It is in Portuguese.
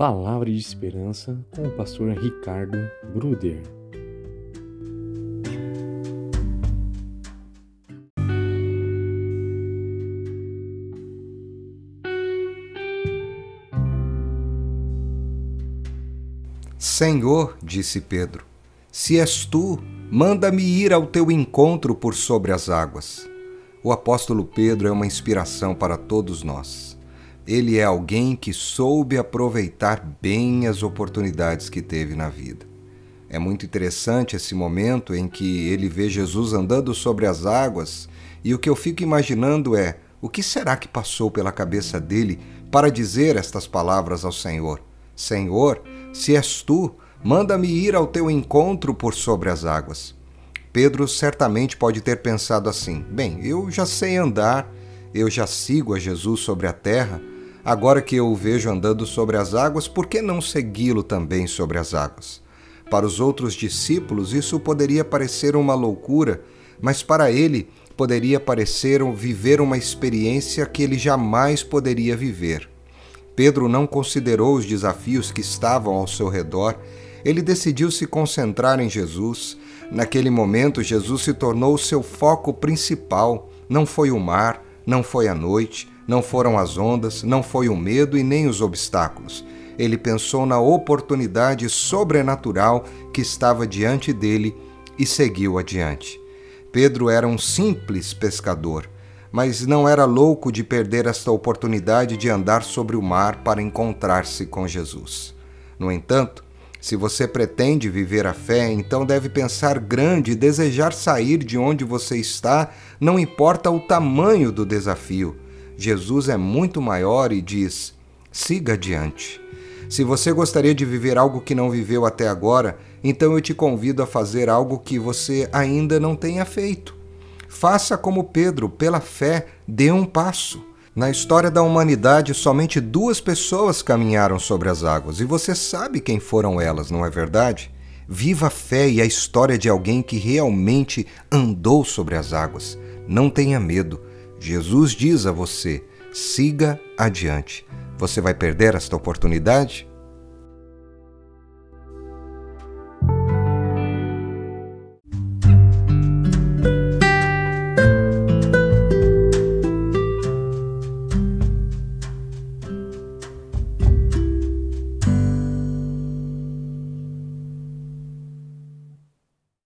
Palavra de Esperança com o pastor Ricardo Bruder. Senhor, disse Pedro, se és tu, manda-me ir ao teu encontro por sobre as águas. O apóstolo Pedro é uma inspiração para todos nós. Ele é alguém que soube aproveitar bem as oportunidades que teve na vida. É muito interessante esse momento em que ele vê Jesus andando sobre as águas, e o que eu fico imaginando é: o que será que passou pela cabeça dele para dizer estas palavras ao Senhor? Senhor, se és tu, manda-me ir ao teu encontro por sobre as águas. Pedro certamente pode ter pensado assim: bem, eu já sei andar, eu já sigo a Jesus sobre a terra, agora que eu o vejo andando sobre as águas, por que não segui-lo também sobre as águas? Para os outros discípulos, isso poderia parecer uma loucura, mas para ele poderia parecer viver uma experiência que ele jamais poderia viver. Pedro não considerou os desafios que estavam ao seu redor, ele decidiu se concentrar em Jesus Naquele momento, Jesus se tornou o seu foco principal. Não foi o mar, não foi a noite, não foram as ondas, não foi o medo e nem os obstáculos. Ele pensou na oportunidade sobrenatural que estava diante dele e seguiu adiante. Pedro era um simples pescador, mas não era louco de perder esta oportunidade de andar sobre o mar para encontrar-se com Jesus. No entanto, se você pretende viver a fé, então deve pensar grande e desejar sair de onde você está, não importa o tamanho do desafio. Jesus é muito maior e diz: siga adiante. Se você gostaria de viver algo que não viveu até agora, então eu te convido a fazer algo que você ainda não tenha feito. Faça como Pedro, pela fé, dê um passo. Na história da humanidade, somente duas pessoas caminharam sobre as águas, e você sabe quem foram elas, não é verdade? Viva a fé e a história de alguém que realmente andou sobre as águas. Não tenha medo. Jesus diz a você: siga adiante. Você vai perder esta oportunidade?